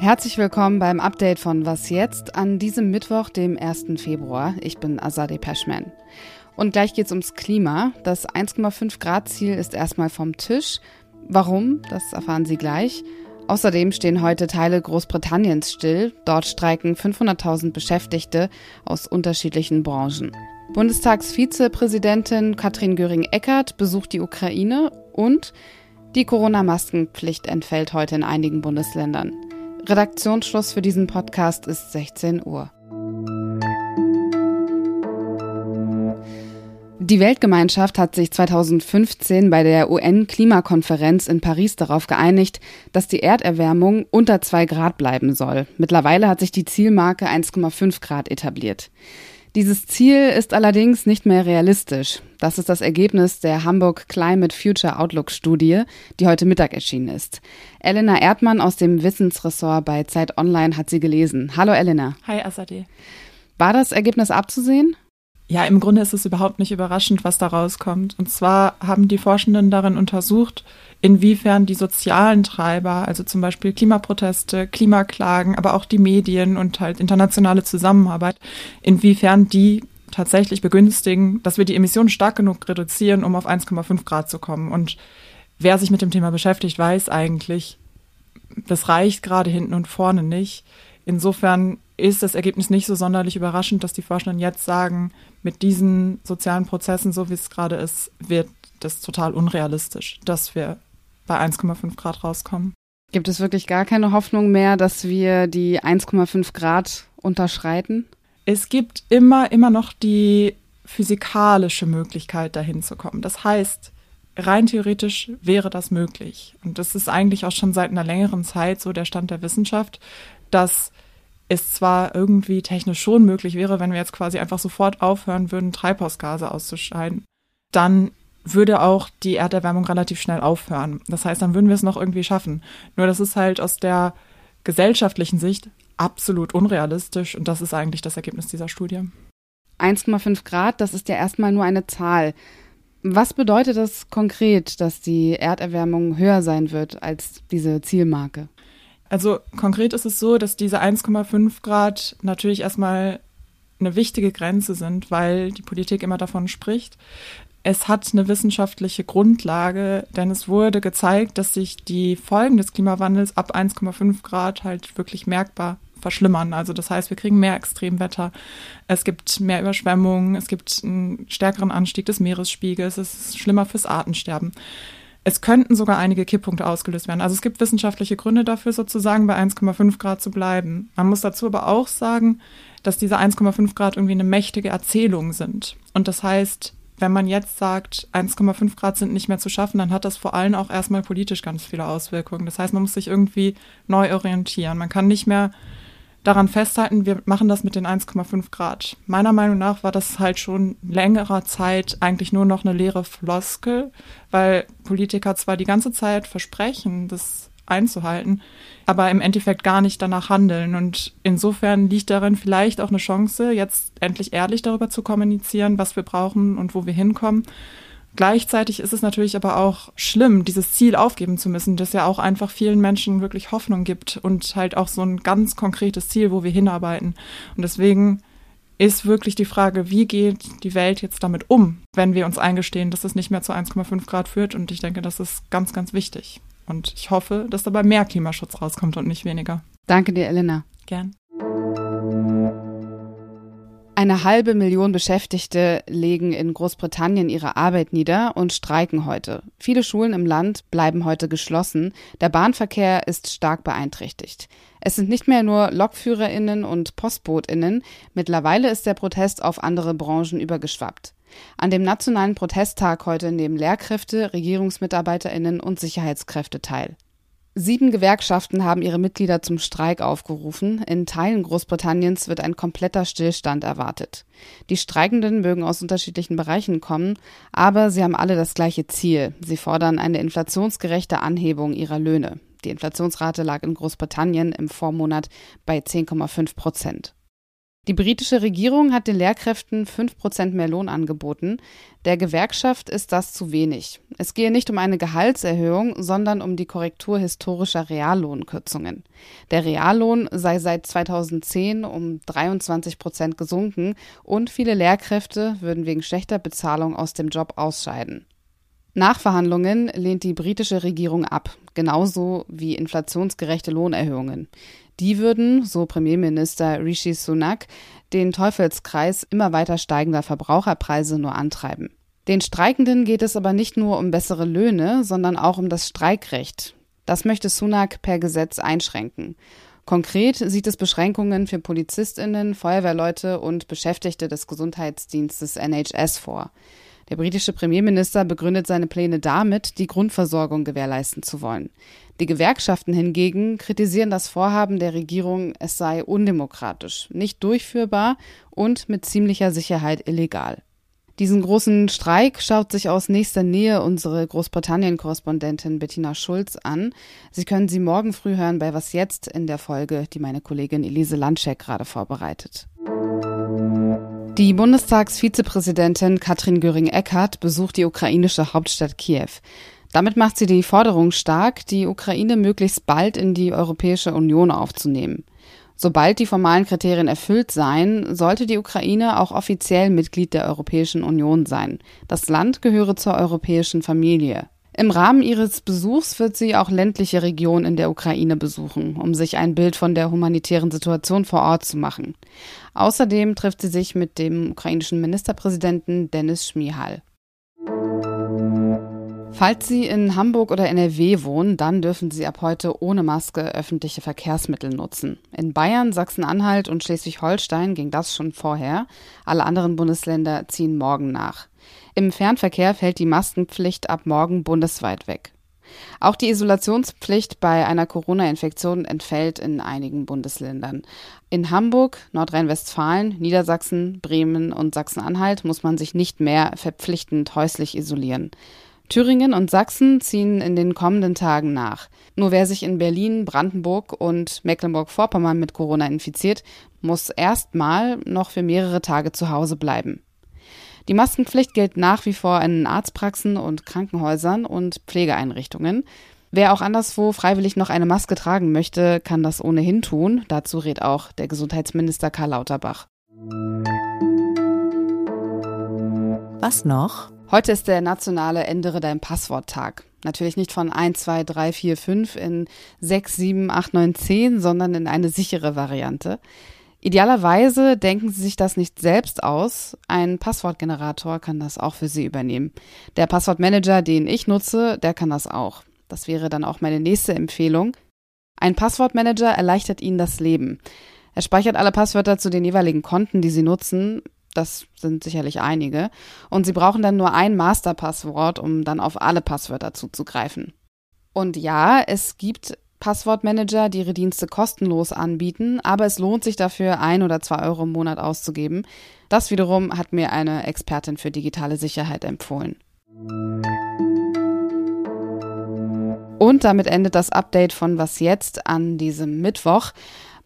Herzlich willkommen beim Update von Was jetzt an diesem Mittwoch, dem 1. Februar. Ich bin Azadeh Peschman. Und gleich geht's ums Klima. Das 1,5 Grad Ziel ist erstmal vom Tisch. Warum? Das erfahren Sie gleich. Außerdem stehen heute Teile Großbritanniens still. Dort streiken 500.000 Beschäftigte aus unterschiedlichen Branchen. Bundestagsvizepräsidentin Katrin Göring-Eckardt besucht die Ukraine und die Corona-Maskenpflicht entfällt heute in einigen Bundesländern. Redaktionsschluss für diesen Podcast ist 16 Uhr. Die Weltgemeinschaft hat sich 2015 bei der UN-Klimakonferenz in Paris darauf geeinigt, dass die Erderwärmung unter zwei Grad bleiben soll. Mittlerweile hat sich die Zielmarke 1,5 Grad etabliert. Dieses Ziel ist allerdings nicht mehr realistisch. Das ist das Ergebnis der Hamburg Climate Future Outlook Studie, die heute Mittag erschienen ist. Elena Erdmann aus dem Wissensressort bei Zeit Online hat sie gelesen. Hallo Elena. Hi Asadi. War das Ergebnis abzusehen? Ja, im Grunde ist es überhaupt nicht überraschend, was da rauskommt. Und zwar haben die Forschenden darin untersucht, inwiefern die sozialen Treiber, also zum Beispiel Klimaproteste, Klimaklagen, aber auch die Medien und halt internationale Zusammenarbeit, inwiefern die tatsächlich begünstigen, dass wir die Emissionen stark genug reduzieren, um auf 1,5 Grad zu kommen. Und wer sich mit dem Thema beschäftigt, weiß eigentlich, das reicht gerade hinten und vorne nicht. Insofern ist das Ergebnis nicht so sonderlich überraschend, dass die Forschenden jetzt sagen, mit diesen sozialen Prozessen, so wie es gerade ist, wird das total unrealistisch, dass wir bei 1,5 Grad rauskommen. Gibt es wirklich gar keine Hoffnung mehr, dass wir die 1,5 Grad unterschreiten? Es gibt immer, immer noch die physikalische Möglichkeit, dahin zu kommen. Das heißt, rein theoretisch wäre das möglich. Und das ist eigentlich auch schon seit einer längeren Zeit so der Stand der Wissenschaft, dass es zwar irgendwie technisch schon möglich wäre, wenn wir jetzt quasi einfach sofort aufhören würden, Treibhausgase auszuscheiden, dann würde auch die Erderwärmung relativ schnell aufhören. Das heißt, dann würden wir es noch irgendwie schaffen. Nur das ist halt aus der gesellschaftlichen Sicht absolut unrealistisch und das ist eigentlich das Ergebnis dieser Studie. 1,5 Grad, das ist ja erstmal nur eine Zahl. Was bedeutet das konkret, dass die Erderwärmung höher sein wird als diese Zielmarke? Also konkret ist es so, dass diese 1,5 Grad natürlich erstmal eine wichtige Grenze sind, weil die Politik immer davon spricht. Es hat eine wissenschaftliche Grundlage, denn es wurde gezeigt, dass sich die Folgen des Klimawandels ab 1,5 Grad halt wirklich merkbar verschlimmern. Also das heißt, wir kriegen mehr Extremwetter, es gibt mehr Überschwemmungen, es gibt einen stärkeren Anstieg des Meeresspiegels, es ist schlimmer fürs Artensterben. Es könnten sogar einige Kipppunkte ausgelöst werden. Also es gibt wissenschaftliche Gründe dafür, sozusagen bei 1,5 Grad zu bleiben. Man muss dazu aber auch sagen, dass diese 1,5 Grad irgendwie eine mächtige Erzählung sind. Und das heißt, wenn man jetzt sagt, 1,5 Grad sind nicht mehr zu schaffen, dann hat das vor allem auch erstmal politisch ganz viele Auswirkungen. Das heißt, man muss sich irgendwie neu orientieren. Man kann nicht mehr daran festhalten, wir machen das mit den 1,5 Grad. Meiner Meinung nach war das halt schon längerer Zeit eigentlich nur noch eine leere Floskel, weil Politiker zwar die ganze Zeit versprechen, das einzuhalten, aber im Endeffekt gar nicht danach handeln. Und insofern liegt darin vielleicht auch eine Chance, jetzt endlich ehrlich darüber zu kommunizieren, was wir brauchen und wo wir hinkommen Gleichzeitig ist es natürlich aber auch schlimm, dieses Ziel aufgeben zu müssen, das ja auch einfach vielen Menschen wirklich Hoffnung gibt und halt auch so ein ganz konkretes Ziel, wo wir hinarbeiten. Und deswegen ist wirklich die Frage, wie geht die Welt jetzt damit um, wenn wir uns eingestehen, dass es nicht mehr zu 1,5 Grad führt. Und ich denke, das ist ganz, ganz wichtig. Und ich hoffe, dass dabei mehr Klimaschutz rauskommt und nicht weniger. Danke dir, Elena. Gern. Eine halbe Million Beschäftigte legen in Großbritannien ihre Arbeit nieder und streiken heute. Viele Schulen im Land bleiben heute geschlossen. Der Bahnverkehr ist stark beeinträchtigt. Es sind nicht mehr nur Lokführerinnen und Postbotinnen. Mittlerweile ist der Protest auf andere Branchen übergeschwappt. An dem nationalen Protesttag heute nehmen Lehrkräfte, Regierungsmitarbeiterinnen und Sicherheitskräfte teil. Sieben Gewerkschaften haben ihre Mitglieder zum Streik aufgerufen. In Teilen Großbritanniens wird ein kompletter Stillstand erwartet. Die Streikenden mögen aus unterschiedlichen Bereichen kommen, aber sie haben alle das gleiche Ziel. Sie fordern eine inflationsgerechte Anhebung ihrer Löhne. Die Inflationsrate lag in Großbritannien im Vormonat bei 10,5 Prozent. Die britische Regierung hat den Lehrkräften 5% mehr Lohn angeboten. Der Gewerkschaft ist das zu wenig. Es gehe nicht um eine Gehaltserhöhung, sondern um die Korrektur historischer Reallohnkürzungen. Der Reallohn sei seit 2010 um 23 Prozent gesunken und viele Lehrkräfte würden wegen schlechter Bezahlung aus dem Job ausscheiden. Nachverhandlungen lehnt die britische Regierung ab, genauso wie inflationsgerechte Lohnerhöhungen. Die würden, so Premierminister Rishi Sunak, den Teufelskreis immer weiter steigender Verbraucherpreise nur antreiben. Den Streikenden geht es aber nicht nur um bessere Löhne, sondern auch um das Streikrecht. Das möchte Sunak per Gesetz einschränken. Konkret sieht es Beschränkungen für Polizistinnen, Feuerwehrleute und Beschäftigte des Gesundheitsdienstes NHS vor. Der britische Premierminister begründet seine Pläne damit, die Grundversorgung gewährleisten zu wollen. Die Gewerkschaften hingegen kritisieren das Vorhaben der Regierung, es sei undemokratisch, nicht durchführbar und mit ziemlicher Sicherheit illegal. Diesen großen Streik schaut sich aus nächster Nähe unsere Großbritannien-Korrespondentin Bettina Schulz an. Sie können sie morgen früh hören bei Was jetzt in der Folge, die meine Kollegin Elise Landscheck gerade vorbereitet. Die Bundestagsvizepräsidentin Katrin Göring-Eckardt besucht die ukrainische Hauptstadt Kiew. Damit macht sie die Forderung stark, die Ukraine möglichst bald in die Europäische Union aufzunehmen. Sobald die formalen Kriterien erfüllt seien, sollte die Ukraine auch offiziell Mitglied der Europäischen Union sein. Das Land gehöre zur europäischen Familie. Im Rahmen ihres Besuchs wird sie auch ländliche Regionen in der Ukraine besuchen, um sich ein Bild von der humanitären Situation vor Ort zu machen. Außerdem trifft sie sich mit dem ukrainischen Ministerpräsidenten Denis Schmihal. Falls Sie in Hamburg oder NRW wohnen, dann dürfen Sie ab heute ohne Maske öffentliche Verkehrsmittel nutzen. In Bayern, Sachsen-Anhalt und Schleswig-Holstein ging das schon vorher. Alle anderen Bundesländer ziehen morgen nach. Im Fernverkehr fällt die Maskenpflicht ab morgen bundesweit weg. Auch die Isolationspflicht bei einer Corona-Infektion entfällt in einigen Bundesländern. In Hamburg, Nordrhein-Westfalen, Niedersachsen, Bremen und Sachsen-Anhalt muss man sich nicht mehr verpflichtend häuslich isolieren. Thüringen und Sachsen ziehen in den kommenden Tagen nach. Nur wer sich in Berlin, Brandenburg und Mecklenburg-Vorpommern mit Corona infiziert, muss erstmal noch für mehrere Tage zu Hause bleiben. Die Maskenpflicht gilt nach wie vor in Arztpraxen und Krankenhäusern und Pflegeeinrichtungen. Wer auch anderswo freiwillig noch eine Maske tragen möchte, kann das ohnehin tun. Dazu rät auch der Gesundheitsminister Karl Lauterbach. Was noch? Heute ist der nationale Ändere dein Passwort-Tag. Natürlich nicht von 1, 2, 3, 4, 5 in 6, 7, 8, 9, 10, sondern in eine sichere Variante. Idealerweise denken Sie sich das nicht selbst aus. Ein Passwortgenerator kann das auch für Sie übernehmen. Der Passwortmanager, den ich nutze, der kann das auch. Das wäre dann auch meine nächste Empfehlung. Ein Passwortmanager erleichtert Ihnen das Leben. Er speichert alle Passwörter zu den jeweiligen Konten, die Sie nutzen. Das sind sicherlich einige. Und Sie brauchen dann nur ein Masterpasswort, um dann auf alle Passwörter zuzugreifen. Und ja, es gibt Passwortmanager, die ihre Dienste kostenlos anbieten, aber es lohnt sich dafür, ein oder zwei Euro im Monat auszugeben. Das wiederum hat mir eine Expertin für digitale Sicherheit empfohlen. Und damit endet das Update von Was jetzt an diesem Mittwoch.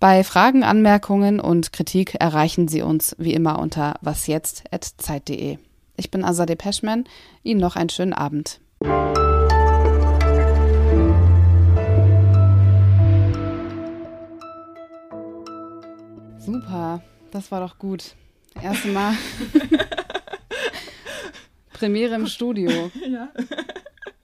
Bei Fragen, Anmerkungen und Kritik erreichen Sie uns wie immer unter wasjetzt.zeit.de. Ich bin Azadeh Peschman. Ihnen noch einen schönen Abend. Super, das war doch gut. Erste Mal Premiere im Studio. Ja.